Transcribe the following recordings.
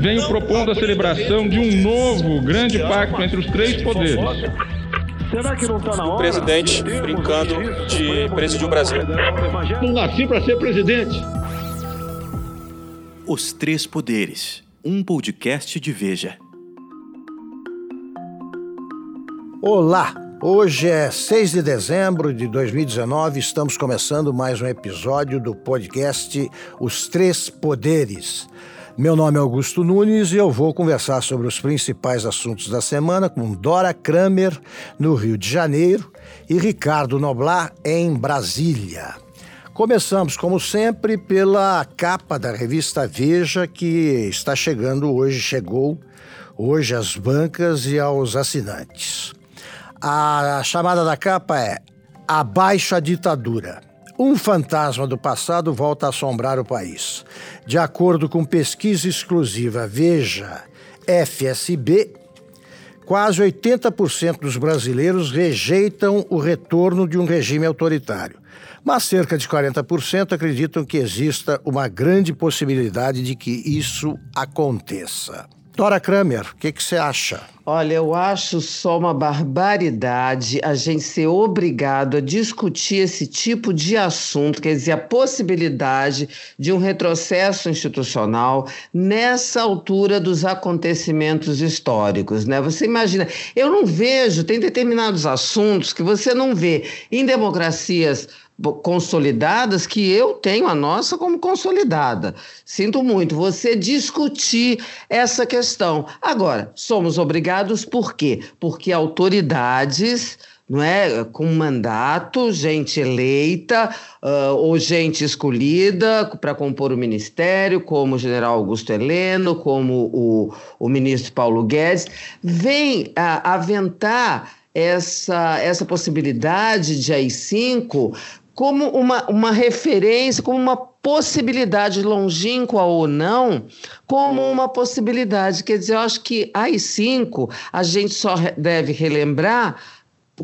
venho propondo a celebração de um novo grande pacto entre os três poderes. Será que não está na hora? O presidente brincando de presidir o Brasil. Não nasci para ser presidente. Os Três Poderes, um podcast de Veja. Olá! Hoje é 6 de dezembro de 2019, estamos começando mais um episódio do podcast Os Três Poderes. Meu nome é Augusto Nunes e eu vou conversar sobre os principais assuntos da semana com Dora Kramer, no Rio de Janeiro, e Ricardo Noblar, em Brasília. Começamos, como sempre, pela capa da revista Veja, que está chegando hoje, chegou hoje às bancas e aos assinantes. A chamada da capa é Abaixo a ditadura. Um fantasma do passado volta a assombrar o país. De acordo com pesquisa exclusiva Veja FSB, quase 80% dos brasileiros rejeitam o retorno de um regime autoritário. Mas cerca de 40% acreditam que exista uma grande possibilidade de que isso aconteça. Dora Kramer, o que, que você acha? Olha, eu acho só uma barbaridade a gente ser obrigado a discutir esse tipo de assunto, quer dizer, a possibilidade de um retrocesso institucional nessa altura dos acontecimentos históricos, né? Você imagina, eu não vejo, tem determinados assuntos que você não vê em democracias consolidadas que eu tenho a nossa como consolidada. Sinto muito você discutir essa questão. Agora, somos obrigados por quê? Porque autoridades não é? Com mandato, gente eleita uh, ou gente escolhida para compor o ministério, como o general Augusto Heleno, como o, o ministro Paulo Guedes, vem uh, aventar essa, essa possibilidade de AI-5 como uma, uma referência, como uma possibilidade longínqua ou não, como uma possibilidade. Quer dizer, eu acho que AI-5 a gente só deve relembrar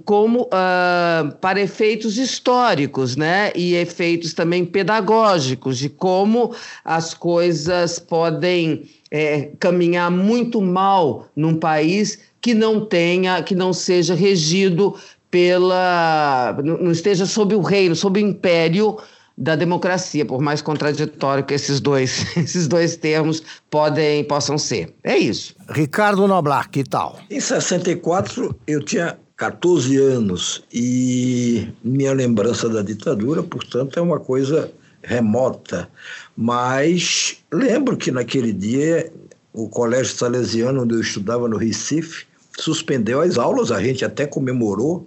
como uh, para efeitos históricos, né, e efeitos também pedagógicos de como as coisas podem é, caminhar muito mal num país que não tenha, que não seja regido pela. não esteja sob o reino, sob o império da democracia, por mais contraditório que esses dois, esses dois termos podem, possam ser. É isso. Ricardo Noblar, que tal? Em 64, eu tinha 14 anos e minha lembrança da ditadura, portanto, é uma coisa remota. Mas lembro que naquele dia o Colégio Salesiano, onde eu estudava no Recife, suspendeu as aulas, a gente até comemorou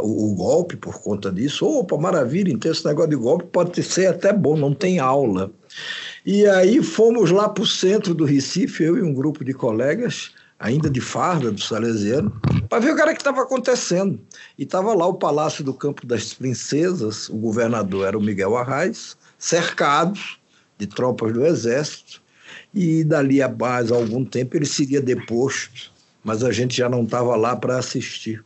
o, o, golpe por conta disso. Opa, maravilha, então esse negócio de golpe pode ser até bom, não tem aula. E aí fomos lá para o centro do Recife, eu e um grupo de colegas, ainda de farda do Salesiano, para ver o era que estava acontecendo. E estava lá o Palácio do Campo das Princesas, o governador era o Miguel Arraes, cercado de tropas do Exército, e dali a mais algum tempo ele seria deposto, mas a gente já não estava lá para assistir.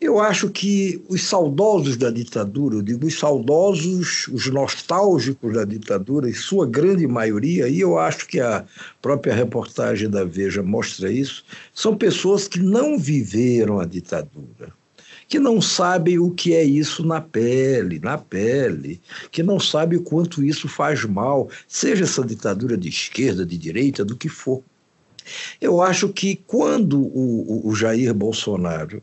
Eu acho que os saudosos da ditadura, eu digo os saudosos, os nostálgicos da ditadura, em sua grande maioria, e eu acho que a própria reportagem da Veja mostra isso, são pessoas que não viveram a ditadura que não sabem o que é isso na pele, na pele, que não sabem o quanto isso faz mal, seja essa ditadura de esquerda, de direita, do que for. Eu acho que quando o, o Jair Bolsonaro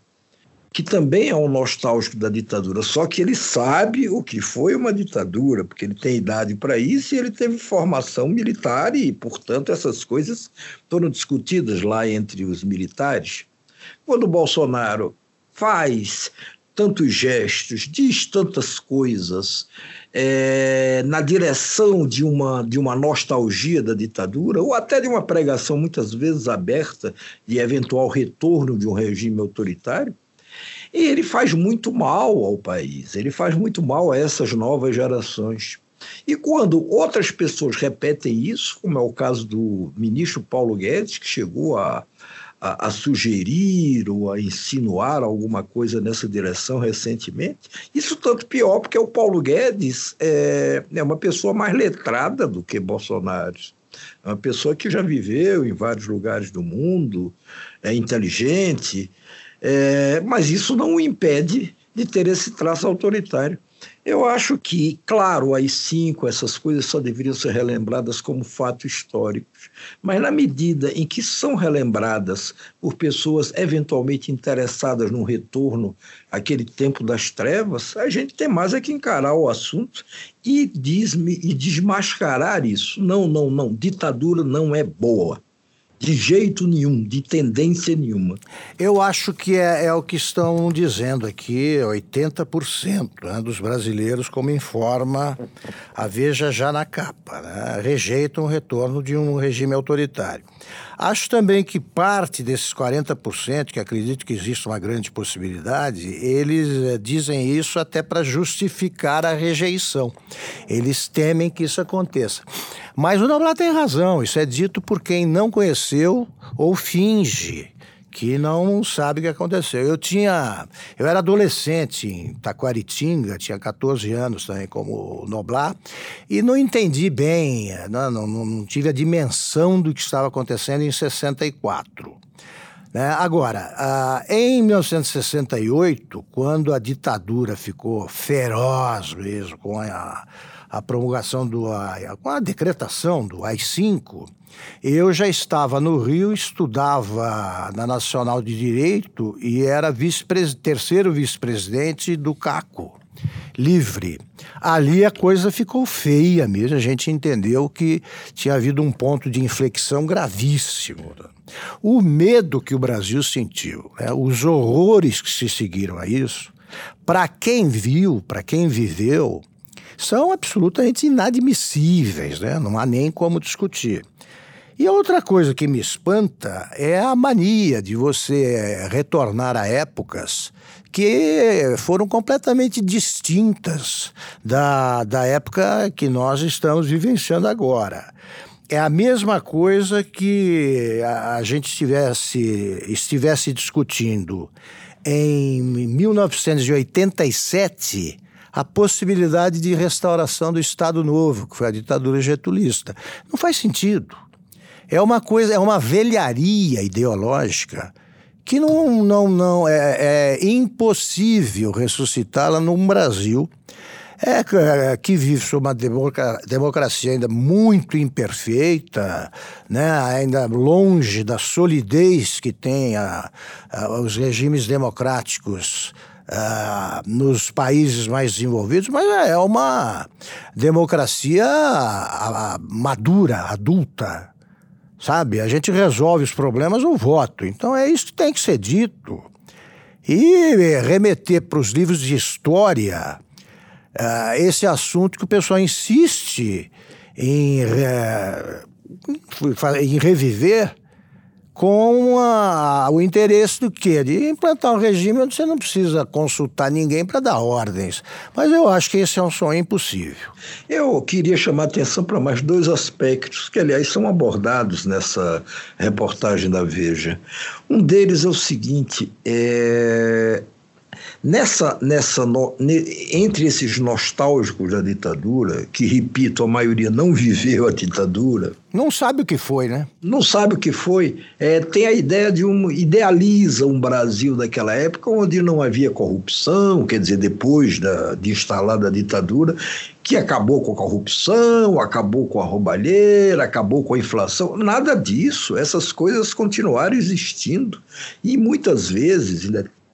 que também é um nostálgico da ditadura, só que ele sabe o que foi uma ditadura, porque ele tem idade para isso e ele teve formação militar e, portanto, essas coisas foram discutidas lá entre os militares. Quando o Bolsonaro faz tantos gestos, diz tantas coisas é, na direção de uma, de uma nostalgia da ditadura, ou até de uma pregação muitas vezes aberta de eventual retorno de um regime autoritário, e ele faz muito mal ao país, ele faz muito mal a essas novas gerações. E quando outras pessoas repetem isso, como é o caso do ministro Paulo Guedes, que chegou a, a, a, sugerir ou a insinuar alguma coisa nessa direção recentemente. Isso tanto pior porque o Paulo Guedes é, é uma pessoa mais letrada do que Bolsonaro. É uma pessoa que já viveu em vários lugares do mundo, é inteligente, é, mas isso não o impede de ter esse traço autoritário. Eu acho que, claro, as cinco, essas coisas só deveriam ser relembradas como fatos históricos, mas na medida em que são relembradas por pessoas eventualmente interessadas no retorno àquele tempo das trevas, a gente tem mais é que encarar o assunto e, diz e desmascarar isso. Não, não, não, ditadura não é boa de jeito nenhum, de tendência nenhuma. Eu acho que é, é o que estão dizendo aqui, 80% né, dos brasileiros, como informa a Veja já na capa, né, rejeitam o retorno de um regime autoritário. Acho também que parte desses 40%, que acredito que existe uma grande possibilidade, eles eh, dizem isso até para justificar a rejeição. Eles temem que isso aconteça. Mas o Noblat tem razão, isso é dito por quem não conheceu ou finge que não sabe o que aconteceu. Eu tinha, eu era adolescente em Taquaritinga, tinha 14 anos também como Noblar, e não entendi bem, não, não, não tive a dimensão do que estava acontecendo em 64. Né? Agora, em 1968, quando a ditadura ficou feroz mesmo, com a, a promulgação do com a decretação do AI-5, eu já estava no Rio, estudava na Nacional de Direito e era vice terceiro vice-presidente do CACO, livre. Ali a coisa ficou feia mesmo, a gente entendeu que tinha havido um ponto de inflexão gravíssimo. O medo que o Brasil sentiu, né, os horrores que se seguiram a isso, para quem viu, para quem viveu, são absolutamente inadmissíveis, né? não há nem como discutir. E outra coisa que me espanta é a mania de você retornar a épocas que foram completamente distintas da, da época que nós estamos vivenciando agora. É a mesma coisa que a gente estivesse, estivesse discutindo em 1987 a possibilidade de restauração do Estado Novo, que foi a ditadura getulista. Não faz sentido. É uma coisa, é uma velharia ideológica que não, não, não é, é impossível ressuscitá-la num Brasil é, que vive sob uma democracia ainda muito imperfeita, né, ainda longe da solidez que tem a, a, os regimes democráticos Uh, nos países mais desenvolvidos, mas é uma democracia madura, adulta, sabe? A gente resolve os problemas no voto. Então é isso que tem que ser dito. E remeter para os livros de história esse assunto que o pessoal insiste em, uh, em reviver com a, o interesse do quê? De implantar um regime onde você não precisa consultar ninguém para dar ordens. Mas eu acho que esse é um sonho impossível. Eu queria chamar a atenção para mais dois aspectos, que, aliás, são abordados nessa reportagem da Veja. Um deles é o seguinte: é, Nessa, nessa no, entre esses nostálgicos da ditadura, que, repito, a maioria não viveu a ditadura. Não sabe o que foi, né? Não sabe o que foi. É, tem a ideia de um. idealiza um Brasil daquela época onde não havia corrupção, quer dizer, depois da, de instalada a ditadura, que acabou com a corrupção, acabou com a roubalheira, acabou com a inflação. Nada disso. Essas coisas continuaram existindo. E muitas vezes,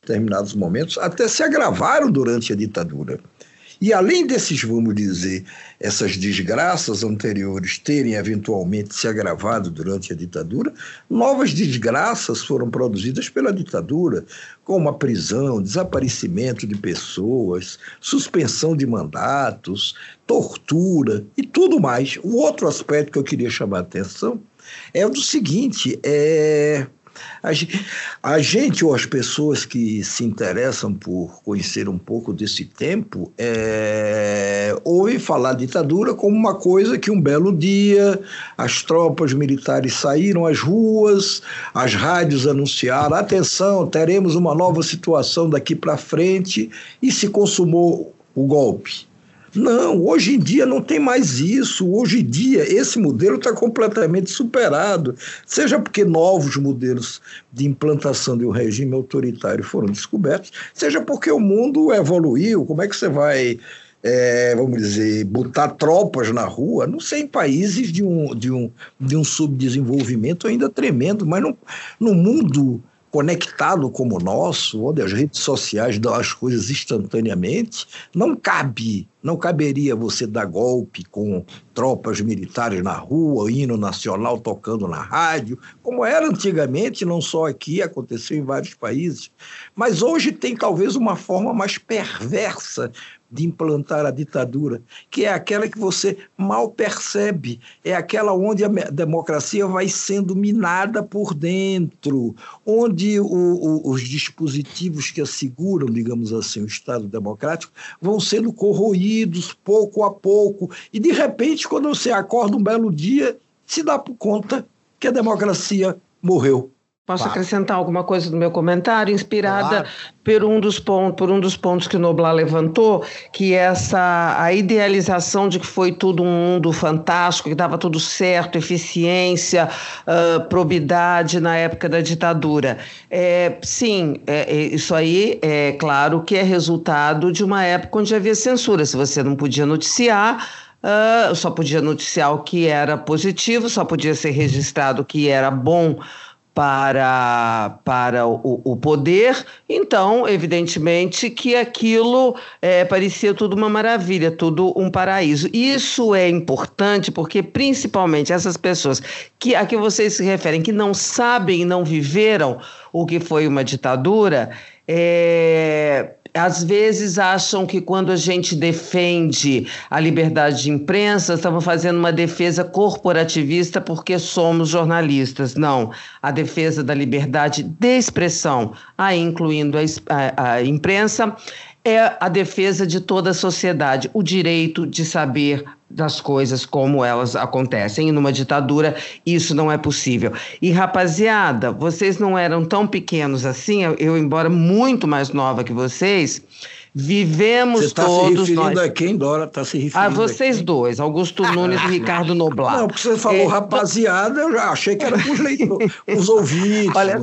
determinados momentos, até se agravaram durante a ditadura. E além desses, vamos dizer, essas desgraças anteriores terem eventualmente se agravado durante a ditadura, novas desgraças foram produzidas pela ditadura, como a prisão, desaparecimento de pessoas, suspensão de mandatos, tortura e tudo mais. O outro aspecto que eu queria chamar a atenção é o do seguinte: é a gente ou as pessoas que se interessam por conhecer um pouco desse tempo é, ouvem falar ditadura como uma coisa que um belo dia as tropas militares saíram às ruas, as rádios anunciaram: atenção, teremos uma nova situação daqui para frente e se consumou o golpe. Não, hoje em dia não tem mais isso. Hoje em dia esse modelo está completamente superado, seja porque novos modelos de implantação de um regime autoritário foram descobertos, seja porque o mundo evoluiu. Como é que você vai é, vamos dizer, botar tropas na rua, não sei, em países de um, de um, de um subdesenvolvimento ainda tremendo, mas no, no mundo conectado como o nosso, onde as redes sociais dão as coisas instantaneamente, não cabe, não caberia você dar golpe com tropas militares na rua, hino nacional tocando na rádio, como era antigamente, não só aqui, aconteceu em vários países. Mas hoje tem talvez uma forma mais perversa de implantar a ditadura, que é aquela que você mal percebe, é aquela onde a democracia vai sendo minada por dentro, onde o, o, os dispositivos que asseguram, digamos assim, o Estado democrático vão sendo corroídos pouco a pouco, e de repente, quando você acorda um belo dia, se dá por conta que a democracia morreu. Posso claro. acrescentar alguma coisa no meu comentário, inspirada claro. por, um dos pontos, por um dos pontos que o Noblar levantou, que é essa a idealização de que foi tudo um mundo fantástico, que dava tudo certo, eficiência, uh, probidade na época da ditadura. É, sim, é, é, isso aí é claro que é resultado de uma época onde havia censura. Se você não podia noticiar, Uh, só podia noticiar o que era positivo, só podia ser registrado o que era bom para, para o, o, poder, então, evidentemente, que aquilo é, parecia tudo uma maravilha, tudo um paraíso. Isso é importante porque, principalmente, essas pessoas que, a que vocês se referem, que não sabem, não viveram o que foi uma ditadura, é, às vezes acham que quando a gente defende a liberdade de imprensa, estamos fazendo uma defesa corporativista porque somos jornalistas. Não. A defesa da liberdade de expressão, aí incluindo a, a, a imprensa, é a defesa de toda a sociedade, o direito de saber das coisas como elas acontecem. E numa ditadura isso não é possível. E rapaziada, vocês não eram tão pequenos assim, eu, embora muito mais nova que vocês, vivemos Você tá todos se referindo nós. a quem, Dora? Está se referindo a vocês a dois, Augusto Nunes e Ricardo Noblar. Não, porque você falou é, rapaziada, eu já achei que era para os leitores, os ouvintes. Olha,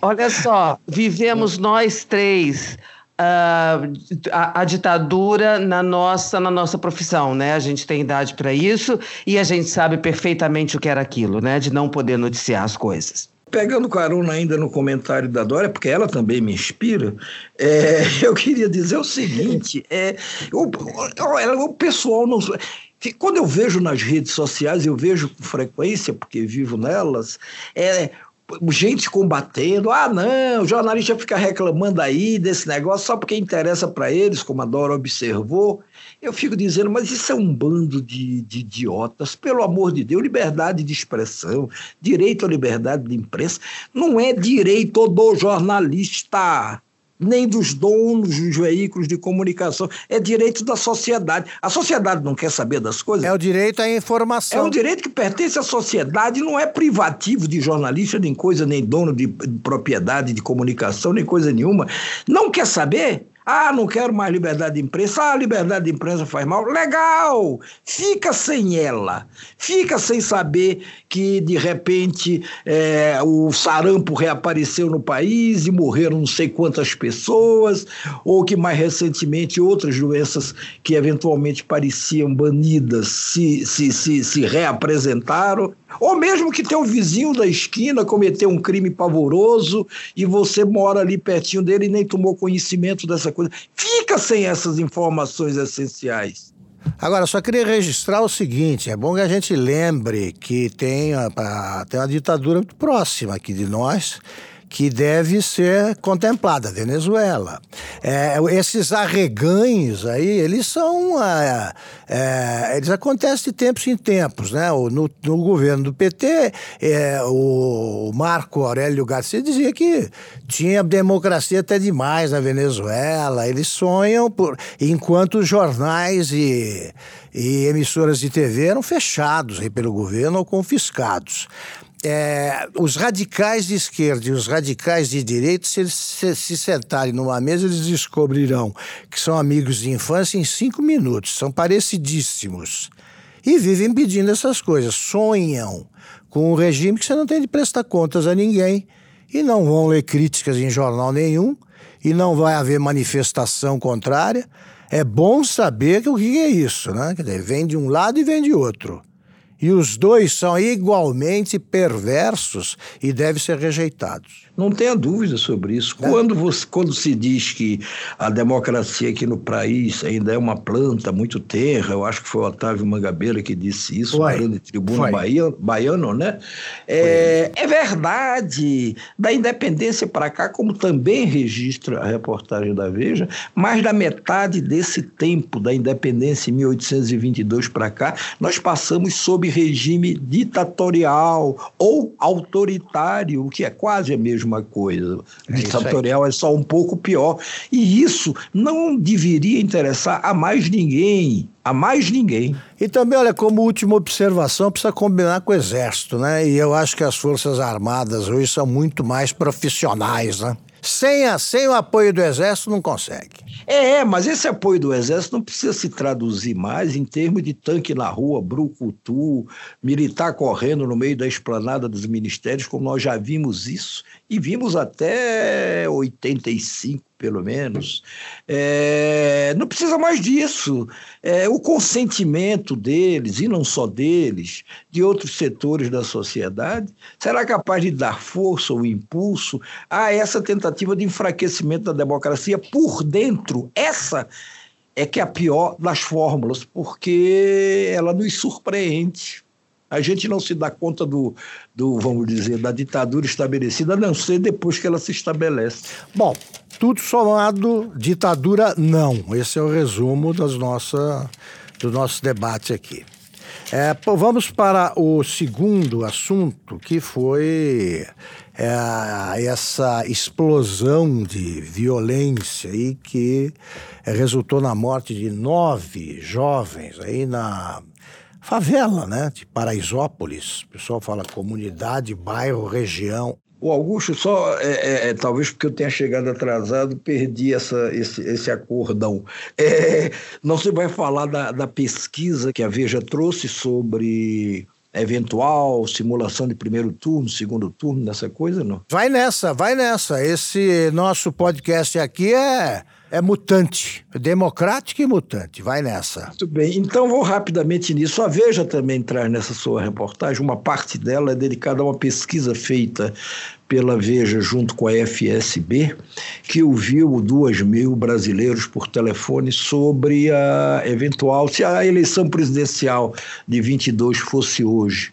olha só, vivemos nós três Uh, a, a, ditadura na nossa na nossa profissão, né? A gente tem idade para isso e a gente sabe perfeitamente o que era aquilo, né? De não poder noticiar as coisas. Pegando carona ainda no comentário da Dória, porque ela também me inspira, é, eu queria dizer o seguinte: é, o, o, o pessoal não. Quando eu vejo nas redes sociais, eu vejo com frequência, porque vivo nelas, é, gente combatendo. Ah, não, o jornalista fica reclamando aí desse negócio só porque interessa para eles, como a Dora observou. Eu fico dizendo, mas isso é um bando de, de idiotas, pelo amor de Deus, liberdade de expressão, direito à liberdade de imprensa, não é direito do jornalista nem dos donos dos veículos de comunicação. É direito da sociedade. A sociedade não quer saber das coisas. É o direito à informação. É um direito que pertence à sociedade, não é privativo de jornalista, nem coisa, nem dono de propriedade de comunicação, nem coisa nenhuma. Não quer saber? Ah, não quero mais liberdade de imprensa. Ah, liberdade de imprensa faz mal. Legal! Fica sem ela. Fica sem saber que, de repente, é, o sarampo reapareceu no país e morreram não sei quantas pessoas, ou que, mais recentemente, outras doenças que eventualmente pareciam banidas se, se, se, se reapresentaram. Ou mesmo que teu vizinho da esquina cometeu um crime pavoroso e você mora ali pertinho dele e nem tomou conhecimento dessa coisa. Fica sem essas informações essenciais. Agora, só queria registrar o seguinte: é bom que a gente lembre que tem, a, tem uma ditadura muito próxima aqui de nós que deve ser contemplada, a Venezuela. É, esses arreganhos aí, eles são. É, é, eles acontecem de tempos em tempos, né? No, no governo do PT, é, o Marco Aurélio Garcia dizia que tinha democracia até demais na Venezuela. Eles sonham por. Enquanto jornais e, e emissoras de TV eram fechados pelo governo ou confiscados. É, os radicais de esquerda e os radicais de direita, se eles se, se, sentarem numa mesa, eles descobrirão que são amigos de infância em cinco minutos, são parecidíssimos. E vivem pedindo essas coisas, sonham com um regime que você não tem de prestar contas a ninguém e não vão ler críticas em jornal nenhum e não vai haver manifestação contrária. É bom saber que o que é isso, né? Quer dizer, vem de um lado e vem de outro. E os dois são igualmente perversos e devem ser rejeitados. Não tenha dúvida sobre isso. É. Quando, você, quando se diz que a democracia aqui no país ainda é uma planta muito terra, eu acho que foi o Otávio Mangabeira que disse isso, o grande tribuno baiano, baiano, né? É, é, verdade. Da independência para cá, como também registra a reportagem da Veja, mais da metade desse tempo da independência em 1822 para cá, nós passamos sob regime ditatorial ou autoritário, o que é quase a mesma mesma coisa. É Ditatorial é só um pouco pior. E isso não deveria interessar a mais ninguém. A mais ninguém. E também, olha, como última observação, precisa combinar com o Exército, né? E eu acho que as Forças Armadas hoje são muito mais profissionais, né? Sem, a, sem o apoio do Exército, não consegue. É, mas esse apoio do Exército não precisa se traduzir mais em termos de tanque na rua, brucutu, militar correndo no meio da esplanada dos ministérios, como nós já vimos isso, e vimos até 85 pelo menos. É, não precisa mais disso. É, o consentimento deles, e não só deles, de outros setores da sociedade, será capaz de dar força ou impulso a essa tentativa de enfraquecimento da democracia por dentro. Essa é que é a pior das fórmulas, porque ela nos surpreende. A gente não se dá conta do, do, vamos dizer, da ditadura estabelecida, a não ser depois que ela se estabelece. Bom, tudo somado, ditadura não. Esse é o resumo das nossa, do nosso debate aqui. É, vamos para o segundo assunto, que foi é, essa explosão de violência aí que resultou na morte de nove jovens aí na favela, né, de Paraisópolis. O pessoal fala comunidade, bairro, região. O Augusto, só é, é, é, talvez porque eu tenha chegado atrasado, perdi essa, esse, esse acordão. É, não se vai falar da, da pesquisa que a Veja trouxe sobre eventual simulação de primeiro turno, segundo turno, nessa coisa, não? Vai nessa, vai nessa. Esse nosso podcast aqui é é mutante, é democrático e mutante. Vai nessa. Muito bem. Então vou rapidamente nisso. A Veja também traz nessa sua reportagem, uma parte dela é dedicada a uma pesquisa feita pela Veja junto com a FSB, que ouviu duas mil brasileiros por telefone sobre a eventual, se a eleição presidencial de 22 fosse hoje,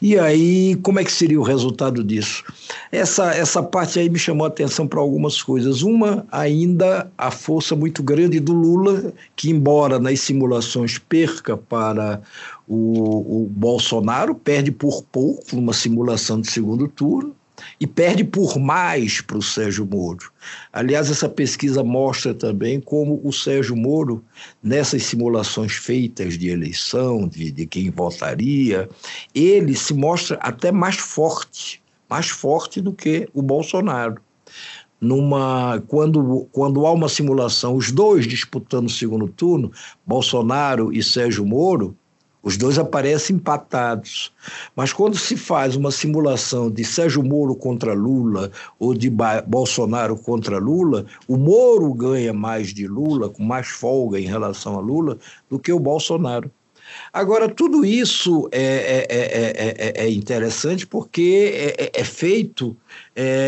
e aí, como é que seria o resultado disso? Essa, essa parte aí me chamou a atenção para algumas coisas. Uma, ainda a força muito grande do Lula, que, embora nas simulações perca para o, o Bolsonaro, perde por pouco numa simulação de segundo turno e perde por mais para o Sérgio Moro. Aliás, essa pesquisa mostra também como o Sérgio Moro, nessas simulações feitas de eleição, de, de quem votaria, ele se mostra até mais forte, mais forte do que o Bolsonaro. Numa, quando, quando há uma simulação, os dois disputando o segundo turno, Bolsonaro e Sérgio Moro, os dois aparecem empatados. Mas quando se faz uma simulação de Sérgio Moro contra Lula ou de Bolsonaro contra Lula, o Moro ganha mais de Lula, com mais folga em relação a Lula, do que o Bolsonaro. Agora, tudo isso é, é, é, é interessante porque é, feito,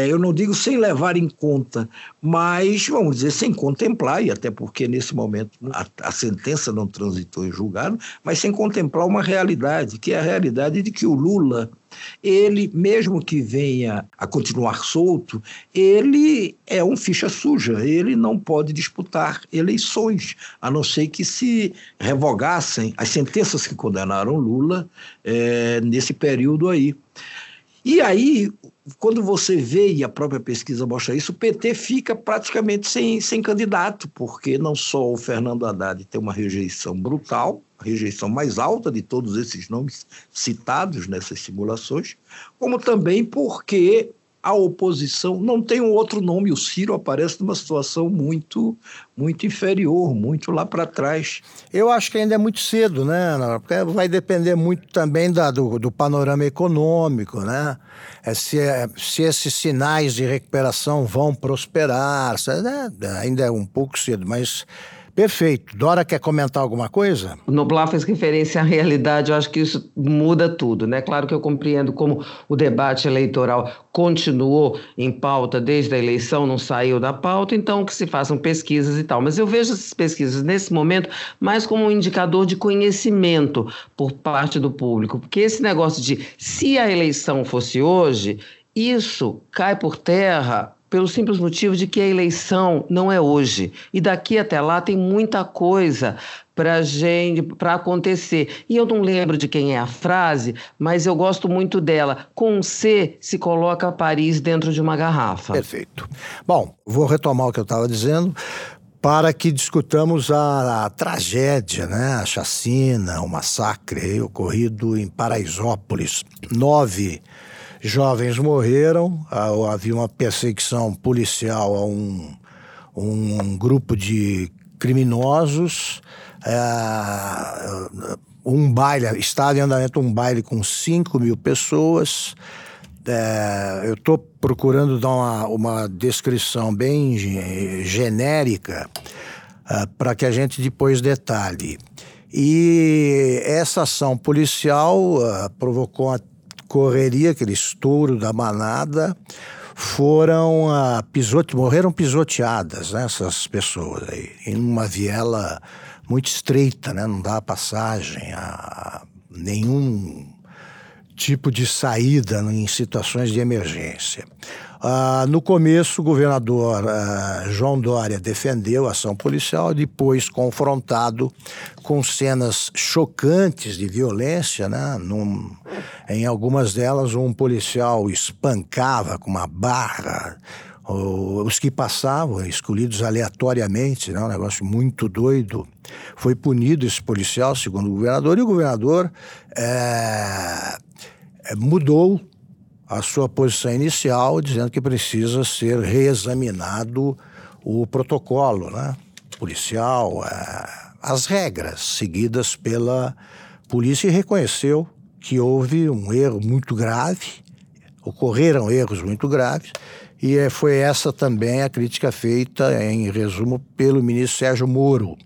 eu não digo sem levar em conta, mas, vamos dizer, sem contemplar, e até porque nesse momento a, a sentença não transitou em julgado, mas sem contemplar uma realidade, que é a realidade de que o Lula ele, mesmo que venha a continuar solto, ele é um ficha suja, ele não pode disputar eleições, a não ser que se revogassem as sentenças que condenaram Lula é, nesse período aí. E aí, quando você vê, e a própria pesquisa mostra isso, o PT fica praticamente sem, sem candidato, porque não só o Fernando Haddad tem uma rejeição brutal, rejeição mais alta de todos esses nomes citados nessas simulações, como também porque a oposição não tem um outro nome. O Ciro aparece numa situação muito, muito inferior, muito lá para trás. Eu acho que ainda é muito cedo, né? Porque vai depender muito também da, do, do panorama econômico, né? É se, é, se esses sinais de recuperação vão prosperar. Né? Ainda é um pouco cedo, mas Perfeito. Dora quer comentar alguma coisa? Noblar fez referência à realidade, eu acho que isso muda tudo, né? Claro que eu compreendo como o debate eleitoral continuou em pauta desde a eleição, não saiu da pauta, então que se façam pesquisas e tal. Mas eu vejo essas pesquisas nesse momento mais como um indicador de conhecimento por parte do público, porque esse negócio de se a eleição fosse hoje, isso cai por terra pelo simples motivo de que a eleição não é hoje. E daqui até lá tem muita coisa para gente para acontecer. E eu não lembro de quem é a frase, mas eu gosto muito dela. Com C se coloca Paris dentro de uma garrafa. Perfeito. Bom, vou retomar o que eu estava dizendo para que discutamos a, a, tragédia, né? a chacina, o massacre ocorrido em Paraisópolis. Nove jovens morreram, havia uma perseguição policial a um, um grupo de criminosos, é, um baile, estava em andamento um baile com 5 mil pessoas. É, eu estou procurando dar uma, uma descrição bem genérica é, para que a gente depois detalhe. E essa ação policial uh, provocou uma correria, aquele estouro da manada, foram a pisote, morreram pisoteadas, né, essas pessoas aí, em uma viela muito estreita, né, não dá passagem a nenhum tipo de saída em situações de emergência. Ah, no começo, o governador ah, João Dória defendeu a ação policial, depois confrontado com cenas chocantes de violência, né? Num, em algumas delas, um policial espancava com uma barra os que passavam, escolhidos aleatoriamente, né? um negócio muito doido. Foi punido esse policial, segundo o governador, e o governador é, mudou a sua posição inicial, dizendo que precisa ser reexaminado o protocolo né, policial, é, as regras seguidas pela polícia e reconheceu que houve um erro muito grave, ocorreram erros muito graves, e é, foi essa também a crítica feita, em resumo, pelo ministro Sérgio Moro.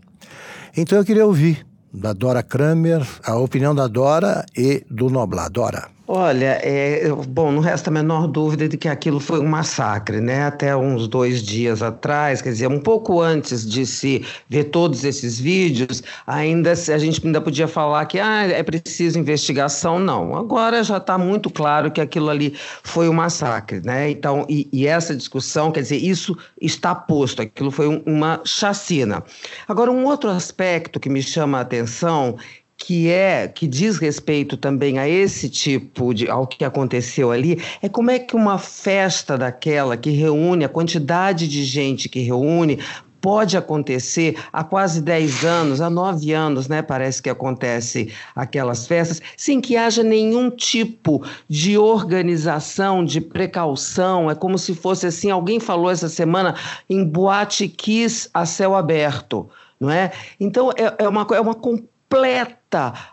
Então eu queria ouvir da Dora Kramer a opinião da Dora e do Noblar. Dora. Olha, é, bom, não resta a menor dúvida de que aquilo foi um massacre, né? Até uns dois dias atrás, quer dizer, um pouco antes de se ver todos esses vídeos, ainda a gente ainda podia falar que ah, é preciso investigação, não. Agora já está muito claro que aquilo ali foi um massacre, né? Então, e, e, essa discussão, quer dizer, isso está posto, aquilo foi um, uma chacina. Agora, um outro aspecto que me chama a atenção que é que diz respeito também a esse tipo de ao que aconteceu ali é como é que uma festa daquela que reúne a quantidade de gente que reúne pode acontecer há quase 10 anos, há 9 anos, né? Parece que acontece aquelas festas, sem que haja nenhum tipo de organização, de precaução. É como se fosse assim, alguém falou essa semana em boate kiss a céu aberto. Não é? Então, é, é uma, é uma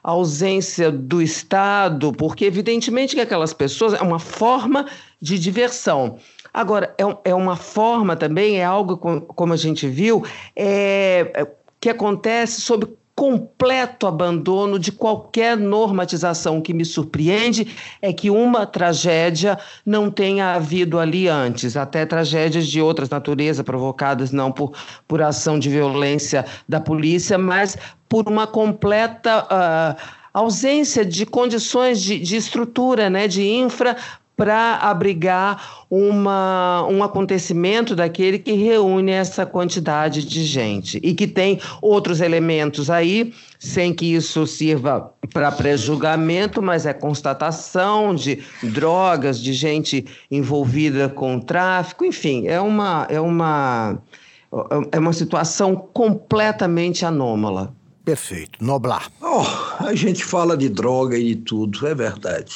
ausência do Estado, porque evidentemente que aquelas pessoas é uma forma de diversão. Agora, é, é uma forma também, é algo como a gente viu, é, é que acontece sob completo abandono de qualquer normatização. O que me surpreende é que uma tragédia não tenha havido ali antes, até tragédias de outras naturezas provocadas não por, por ação de violência da polícia, mas por uma completa uh, ausência de condições de, de estrutura, né, de infra para abrigar uma, um acontecimento daquele que reúne essa quantidade de gente e que tem outros elementos aí, sem que isso sirva para pré-julgamento, mas é constatação de drogas, de gente envolvida com tráfico, enfim, é uma, é uma, é uma situação completamente anômala. Perfeito. Noblar. Oh, a gente fala de droga e de tudo, é verdade.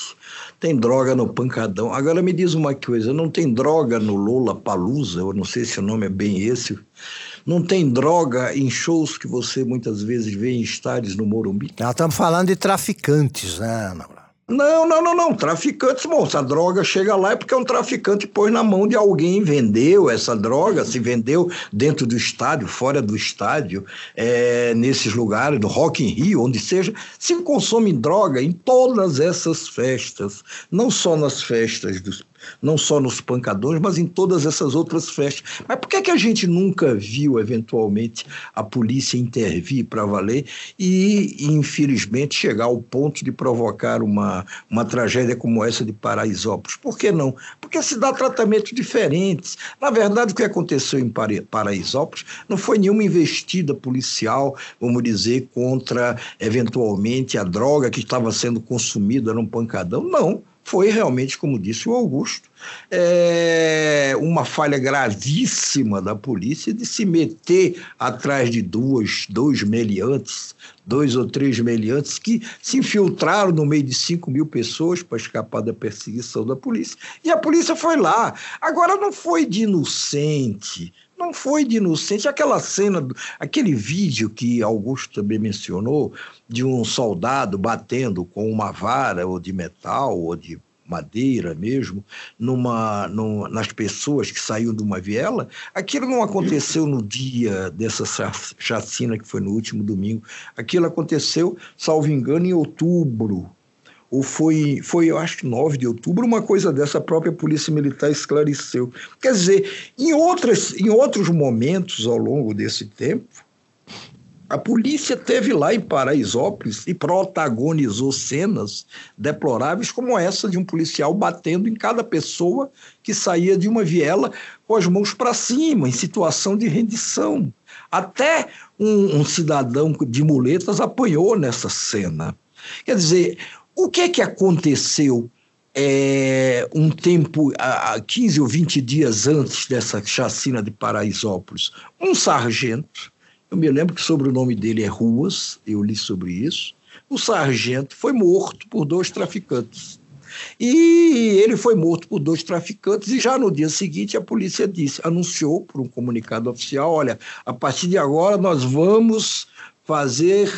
Tem droga no pancadão. Agora me diz uma coisa, não tem droga no Lola Palusa? Eu não sei se o nome é bem esse. Não tem droga em shows que você muitas vezes vê em estádios no Morumbi? Nós estamos falando de traficantes, né? Não, não, não, não. Traficantes, se a droga chega lá é porque é um traficante pôs na mão de alguém, vendeu essa droga, se vendeu dentro do estádio, fora do estádio, é, nesses lugares, do Rock in Rio, onde seja, se consome droga em todas essas festas, não só nas festas dos não só nos pancadões, mas em todas essas outras festas. Mas por que, que a gente nunca viu, eventualmente, a polícia intervir para valer e, infelizmente, chegar ao ponto de provocar uma, uma tragédia como essa de Paraisópolis? Por que não? Porque se dá tratamentos diferentes. Na verdade, o que aconteceu em Paraisópolis não foi nenhuma investida policial, vamos dizer, contra, eventualmente, a droga que estava sendo consumida num pancadão. Não foi realmente, como disse o Augusto, é uma falha gravíssima da polícia de se meter atrás de duas, dois meliantes, dois ou três meliantes que se infiltraram no meio de 5 mil pessoas para escapar da perseguição da polícia. E a polícia foi lá. Agora não foi de inocente, não foi de inocente. Aquela cena, aquele vídeo que Augusto também mencionou, de um soldado batendo com uma vara ou de metal ou de madeira mesmo, numa, numa, nas pessoas que saíram de uma viela, aquilo não aconteceu no dia dessa chacina que foi no último domingo. Aquilo aconteceu, salvo engano, em outubro ou foi, foi, eu acho que 9 de outubro, uma coisa dessa a própria Polícia Militar esclareceu. Quer dizer, em, outras, em outros momentos ao longo desse tempo, a polícia teve lá em Paraisópolis e protagonizou cenas deploráveis como essa de um policial batendo em cada pessoa que saía de uma viela com as mãos para cima, em situação de rendição. Até um, um cidadão de muletas apanhou nessa cena. Quer dizer, o que é que aconteceu é, um tempo, a 15 ou 20 dias antes dessa chacina de Paraisópolis? Um sargento, eu me lembro que sobre o nome dele é Ruas, eu li sobre isso. O sargento foi morto por dois traficantes. E ele foi morto por dois traficantes, e já no dia seguinte a polícia disse, anunciou por um comunicado oficial: olha, a partir de agora nós vamos fazer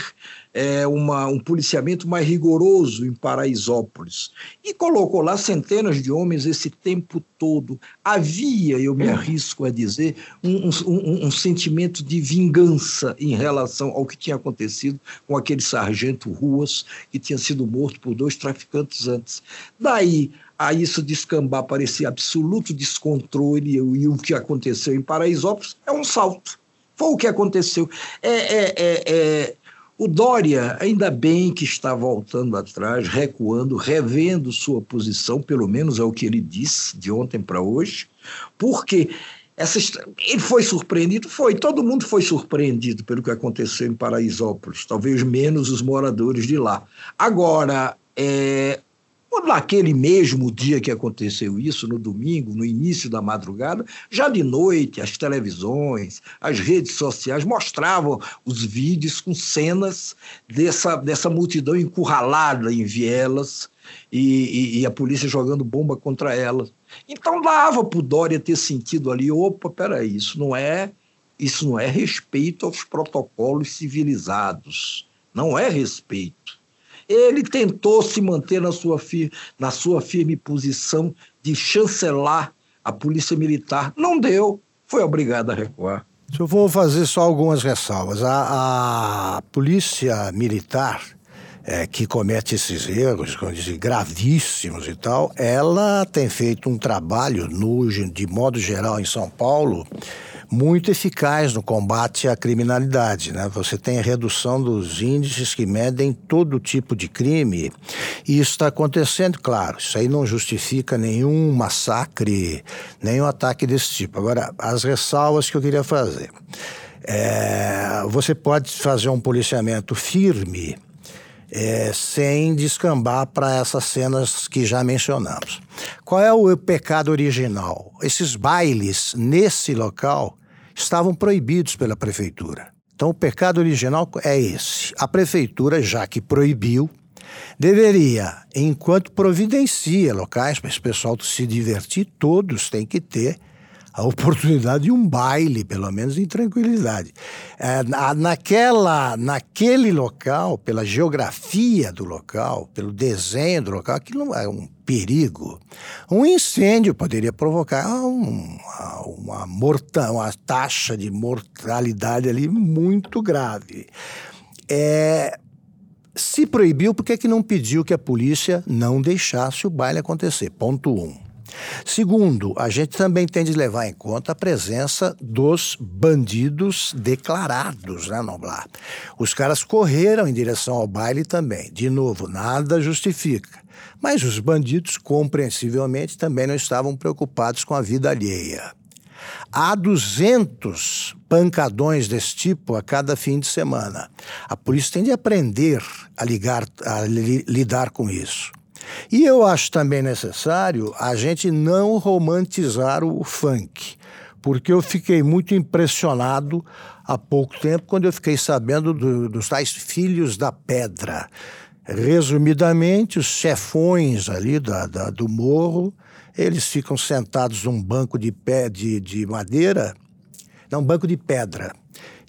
é, uma, um policiamento mais rigoroso em Paraisópolis. E colocou lá centenas de homens esse tempo todo. Havia, eu me arrisco a dizer, um, um, um sentimento de vingança em relação ao que tinha acontecido com aquele sargento Ruas, que tinha sido morto por dois traficantes antes. Daí a isso descambar parecia absoluto descontrole e o que aconteceu em Paraisópolis é um salto. Foi o que aconteceu. É, é, é, é o Dória, ainda bem que está voltando atrás, recuando, revendo sua posição, pelo menos é o que ele disse de ontem para hoje, porque essa, ele foi surpreendido? Foi. Todo mundo foi surpreendido pelo que aconteceu em Paraisópolis, talvez menos os moradores de lá. Agora, é, Naquele mesmo dia que aconteceu isso, no domingo, no início da madrugada, já de noite, as televisões, as redes sociais mostravam os vídeos com cenas dessa, dessa multidão encurralada em vielas e, e, e a polícia jogando bomba contra elas. Então dava para o Dória ter sentido ali, opa, peraí, isso não é isso não é respeito aos protocolos civilizados, não é respeito. Ele tentou se manter na sua, na sua firme posição de chancelar a polícia militar. Não deu, foi obrigado a recuar. Eu vou fazer só algumas ressalvas. A, a polícia militar é, que comete esses erros, gravíssimos e tal, ela tem feito um trabalho, no, de modo geral, em São Paulo, muito eficaz no combate à criminalidade. Né? Você tem a redução dos índices que medem todo tipo de crime. E isso está acontecendo, claro. Isso aí não justifica nenhum massacre, nenhum ataque desse tipo. Agora, as ressalvas que eu queria fazer. É, você pode fazer um policiamento firme é, sem descambar para essas cenas que já mencionamos. Qual é o pecado original? Esses bailes nesse local estavam proibidos pela prefeitura. Então, o pecado original é esse. A prefeitura, já que proibiu, deveria, enquanto providencia locais para esse pessoal se divertir, todos têm que ter a oportunidade de um baile, pelo menos em tranquilidade. É, naquela, naquele local, pela geografia do local, pelo desenho do local, aquilo é um perigo. Um incêndio poderia provocar um, uma, morta, uma taxa de mortalidade ali muito grave. É, se proibiu, por que, que não pediu que a polícia não deixasse o baile acontecer? Ponto um. Segundo, a gente também tem de levar em conta a presença dos bandidos declarados, né, Noblar? Os caras correram em direção ao baile também. De novo, nada justifica. Mas os bandidos, compreensivelmente, também não estavam preocupados com a vida alheia. Há 200 pancadões desse tipo a cada fim de semana. A polícia tem de aprender a, ligar, a li, lidar com isso. E eu acho também necessário a gente não romantizar o funk, porque eu fiquei muito impressionado há pouco tempo quando eu fiquei sabendo do, dos tais filhos da pedra. Resumidamente, os chefões ali da, da, do morro, eles ficam sentados num banco de pé de, de madeira, não, banco de pedra.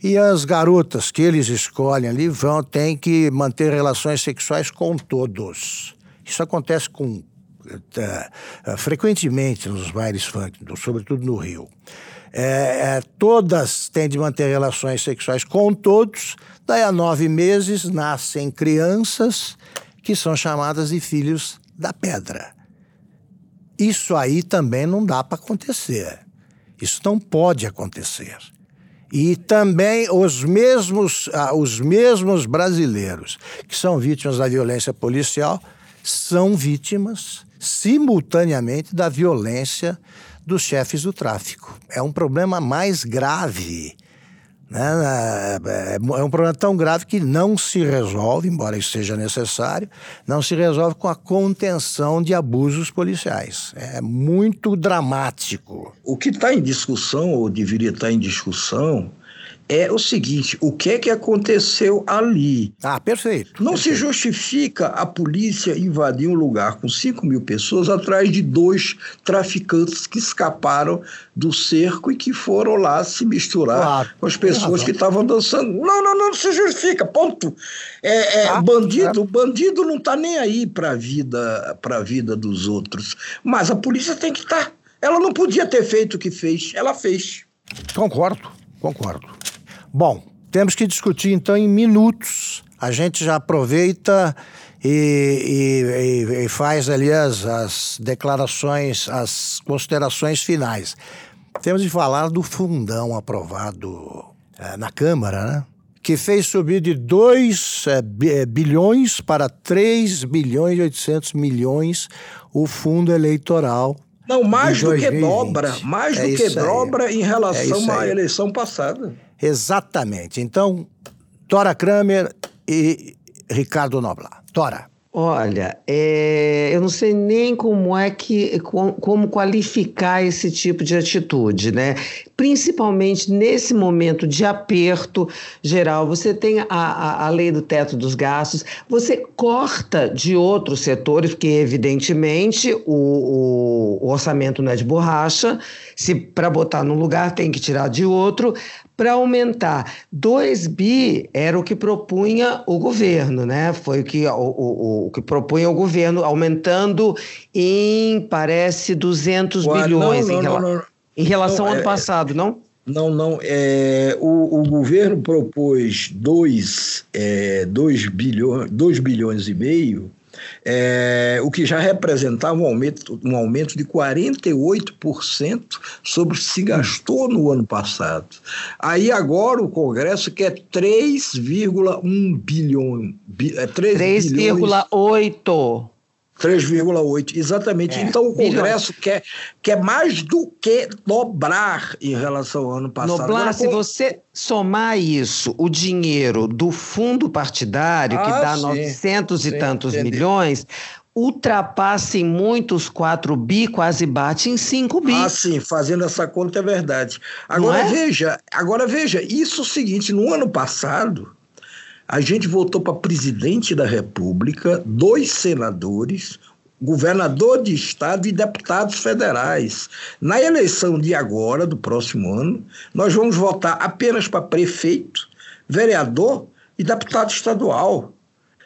E as garotas que eles escolhem ali vão, têm que manter relações sexuais com todos. Isso acontece com uh, frequentemente nos bailes funk, sobretudo no Rio. É, é, todas têm de manter relações sexuais com todos, daí a nove meses nascem crianças que são chamadas de filhos da pedra. Isso aí também não dá para acontecer. Isso não pode acontecer. E também os mesmos, ah, os mesmos brasileiros que são vítimas da violência policial são vítimas simultaneamente da violência dos chefes do tráfico. É um problema mais grave. Né? É, é um problema tão grave que não se resolve, embora isso seja necessário, não se resolve com a contenção de abusos policiais. É muito dramático. O que está em discussão, ou deveria estar tá em discussão, é o seguinte: o que é que aconteceu ali? Ah, perfeito. Não perfeito. se justifica a polícia invadir um lugar com 5 mil pessoas atrás de dois traficantes que escaparam do cerco e que foram lá se misturar claro. com as pessoas que estavam dançando. Não, não, não se justifica, ponto. É, é ah, bandido, é. bandido não está nem aí para a vida, a vida dos outros. Mas a polícia tem que estar. Tá. Ela não podia ter feito o que fez, ela fez. Concordo, concordo. Bom, temos que discutir então em minutos. A gente já aproveita e, e, e faz ali as, as declarações, as considerações finais. Temos de falar do fundão aprovado é, na Câmara, né? que fez subir de 2 é, é, bilhões para 3 bilhões e 800 milhões o fundo eleitoral. Não, mais do que dobra, mais é do que dobra em relação é à eleição passada. Exatamente. Então, Tora Kramer e Ricardo Noblar. Tora. Olha, é, eu não sei nem como é que como qualificar esse tipo de atitude, né? Principalmente nesse momento de aperto geral, você tem a, a, a lei do teto dos gastos, você corta de outros setores, porque evidentemente o, o, o orçamento não é de borracha. Se para botar num lugar tem que tirar de outro para aumentar. 2 bi era o que propunha o governo, né? Foi o que, o, o, o que propunha o governo, aumentando em, parece, 200 Ué, bilhões não, não, em, rela não, em, relação ao ano é, passado, não? Não, não. É, o, o governo propôs 2 é, dois bilhões, dois bilhões e meio é, o que já representava um aumento, um aumento de 48% sobre o que se gastou no ano passado. Aí agora o Congresso quer 3,1 bilhão. É 3,8. 3,8, exatamente. É, então o Congresso quer, quer mais do que dobrar em relação ao ano passado. Noblar, Agora, se você somar isso, o dinheiro do fundo partidário, ah, que dá sim, 900 e sim, tantos entendi. milhões, ultrapassa em muitos 4 bi, quase bate em 5 bi. Ah, sim, fazendo essa conta é verdade. Agora é? veja, agora veja, isso é o seguinte, no ano passado, a gente votou para presidente da República, dois senadores, governador de estado e deputados federais. Na eleição de agora, do próximo ano, nós vamos votar apenas para prefeito, vereador e deputado estadual.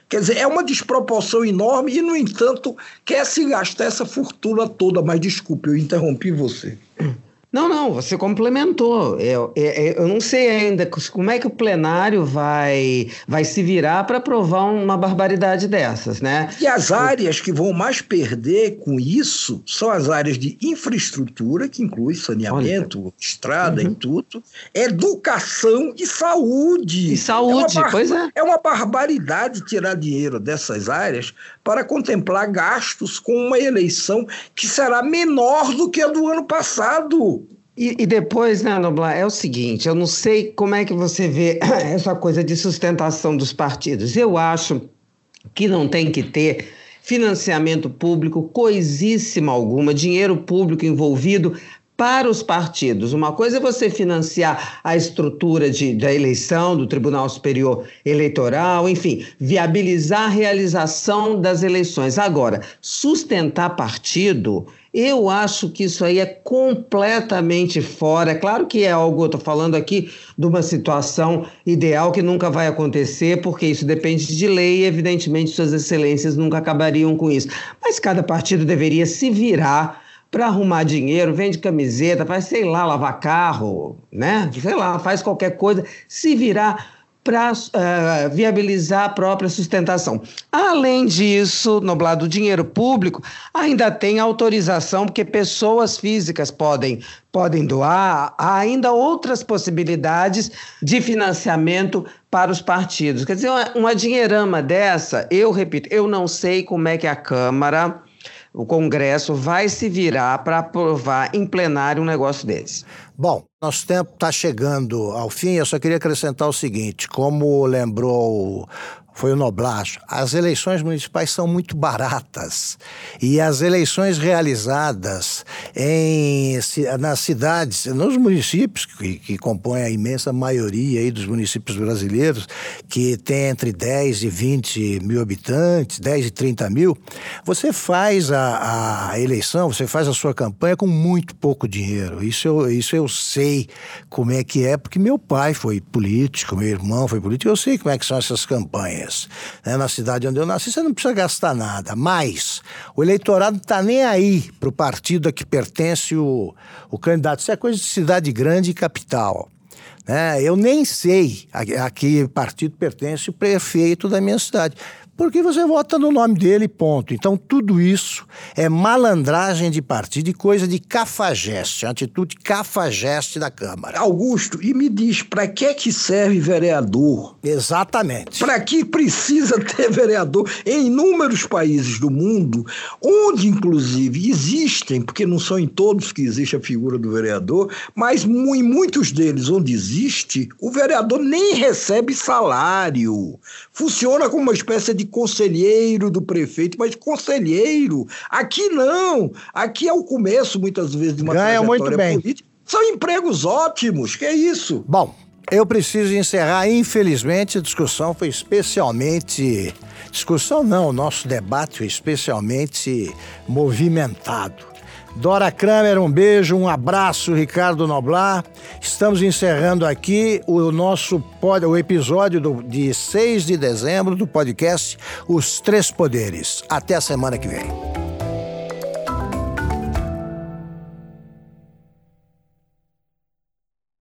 Quer dizer, é uma desproporção enorme e, no entanto, quer se gastar essa fortuna toda. Mas desculpe, eu interrompi você. Não, não, você complementou. Eu, eu, eu, não sei ainda como é que o plenário vai, vai se virar para aprovar uma barbaridade dessas, né? E as áreas que vão mais perder com isso são as áreas de infraestrutura, que inclui saneamento, Olha. estrada uhum. e tudo, educação e saúde. E saúde, é pois é. É uma barbaridade tirar dinheiro dessas áreas para contemplar gastos com uma eleição que será menor do que a do ano passado. E, e, depois, né, Noblar, é o seguinte: eu não sei como é que você vê essa coisa de sustentação dos partidos. Eu acho que não tem que ter financiamento público, coisíssima alguma, dinheiro público envolvido para os partidos. Uma coisa é você financiar a estrutura de, da eleição, do Tribunal Superior Eleitoral, enfim, viabilizar a realização das eleições. Agora, sustentar partido eu acho que isso aí é completamente fora. É claro que é algo, eu estou falando aqui de uma situação ideal que nunca vai acontecer, porque isso depende de lei e, evidentemente, Suas Excelências nunca acabariam com isso. Mas cada partido deveria se virar para arrumar dinheiro, vende camiseta, faz, sei lá, lavar carro, né? Sei lá, faz qualquer coisa, se virar para uh, eh, viabilizar a própria sustentação. Além disso, no do dinheiro público, ainda tem autorização, porque pessoas físicas podem, podem doar, há ainda outras possibilidades de financiamento para os partidos. Quer dizer, uma, uma dinheirama dessa, eu repito, eu não sei como é que a Câmara o Congresso vai se virar para aprovar em plenário um negócio desse. Bom, nosso tempo está chegando ao fim. Eu só queria acrescentar o seguinte: como lembrou foi o Noblacho. As eleições municipais são muito baratas e as eleições realizadas em, nas cidades, nos municípios que, que compõem a imensa maioria aí dos municípios brasileiros, que tem entre 10 e 20 mil habitantes, 10 e 30 mil, você faz a, a eleição, você faz a sua campanha com muito pouco dinheiro. Isso eu, isso eu sei como é que é, porque meu pai foi político, meu irmão foi político, eu sei como é que são essas campanhas né, na cidade onde eu nasci, você não precisa gastar nada. Mas o eleitorado está nem aí para o partido a que pertence o, o candidato. Isso é coisa de cidade grande e capital. Né? Eu nem sei a, a que partido pertence o prefeito da minha cidade porque você vota no nome dele, ponto. Então, tudo isso é malandragem de partido e coisa de cafajeste, atitude cafajeste da Câmara. Augusto, e me diz, para que que serve vereador? Exatamente. Para que precisa ter vereador? Em inúmeros países do mundo, onde inclusive existem, porque não são em todos que existe a figura do vereador, mas em muitos deles onde existe, o vereador nem recebe salário. Funciona como uma espécie de conselheiro do prefeito, mas conselheiro. Aqui não. Aqui é o começo, muitas vezes, de uma Ganha muito bem. política. São empregos ótimos, que é isso. Bom, eu preciso encerrar. Infelizmente, a discussão foi especialmente. Discussão não, o nosso debate foi especialmente movimentado. Dora Kramer, um beijo, um abraço, Ricardo Noblar. Estamos encerrando aqui o nosso o episódio do, de 6 de dezembro do podcast Os Três Poderes. Até a semana que vem.